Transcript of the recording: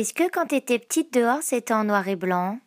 Est-ce que quand t'étais petite dehors, c'était en noir et blanc?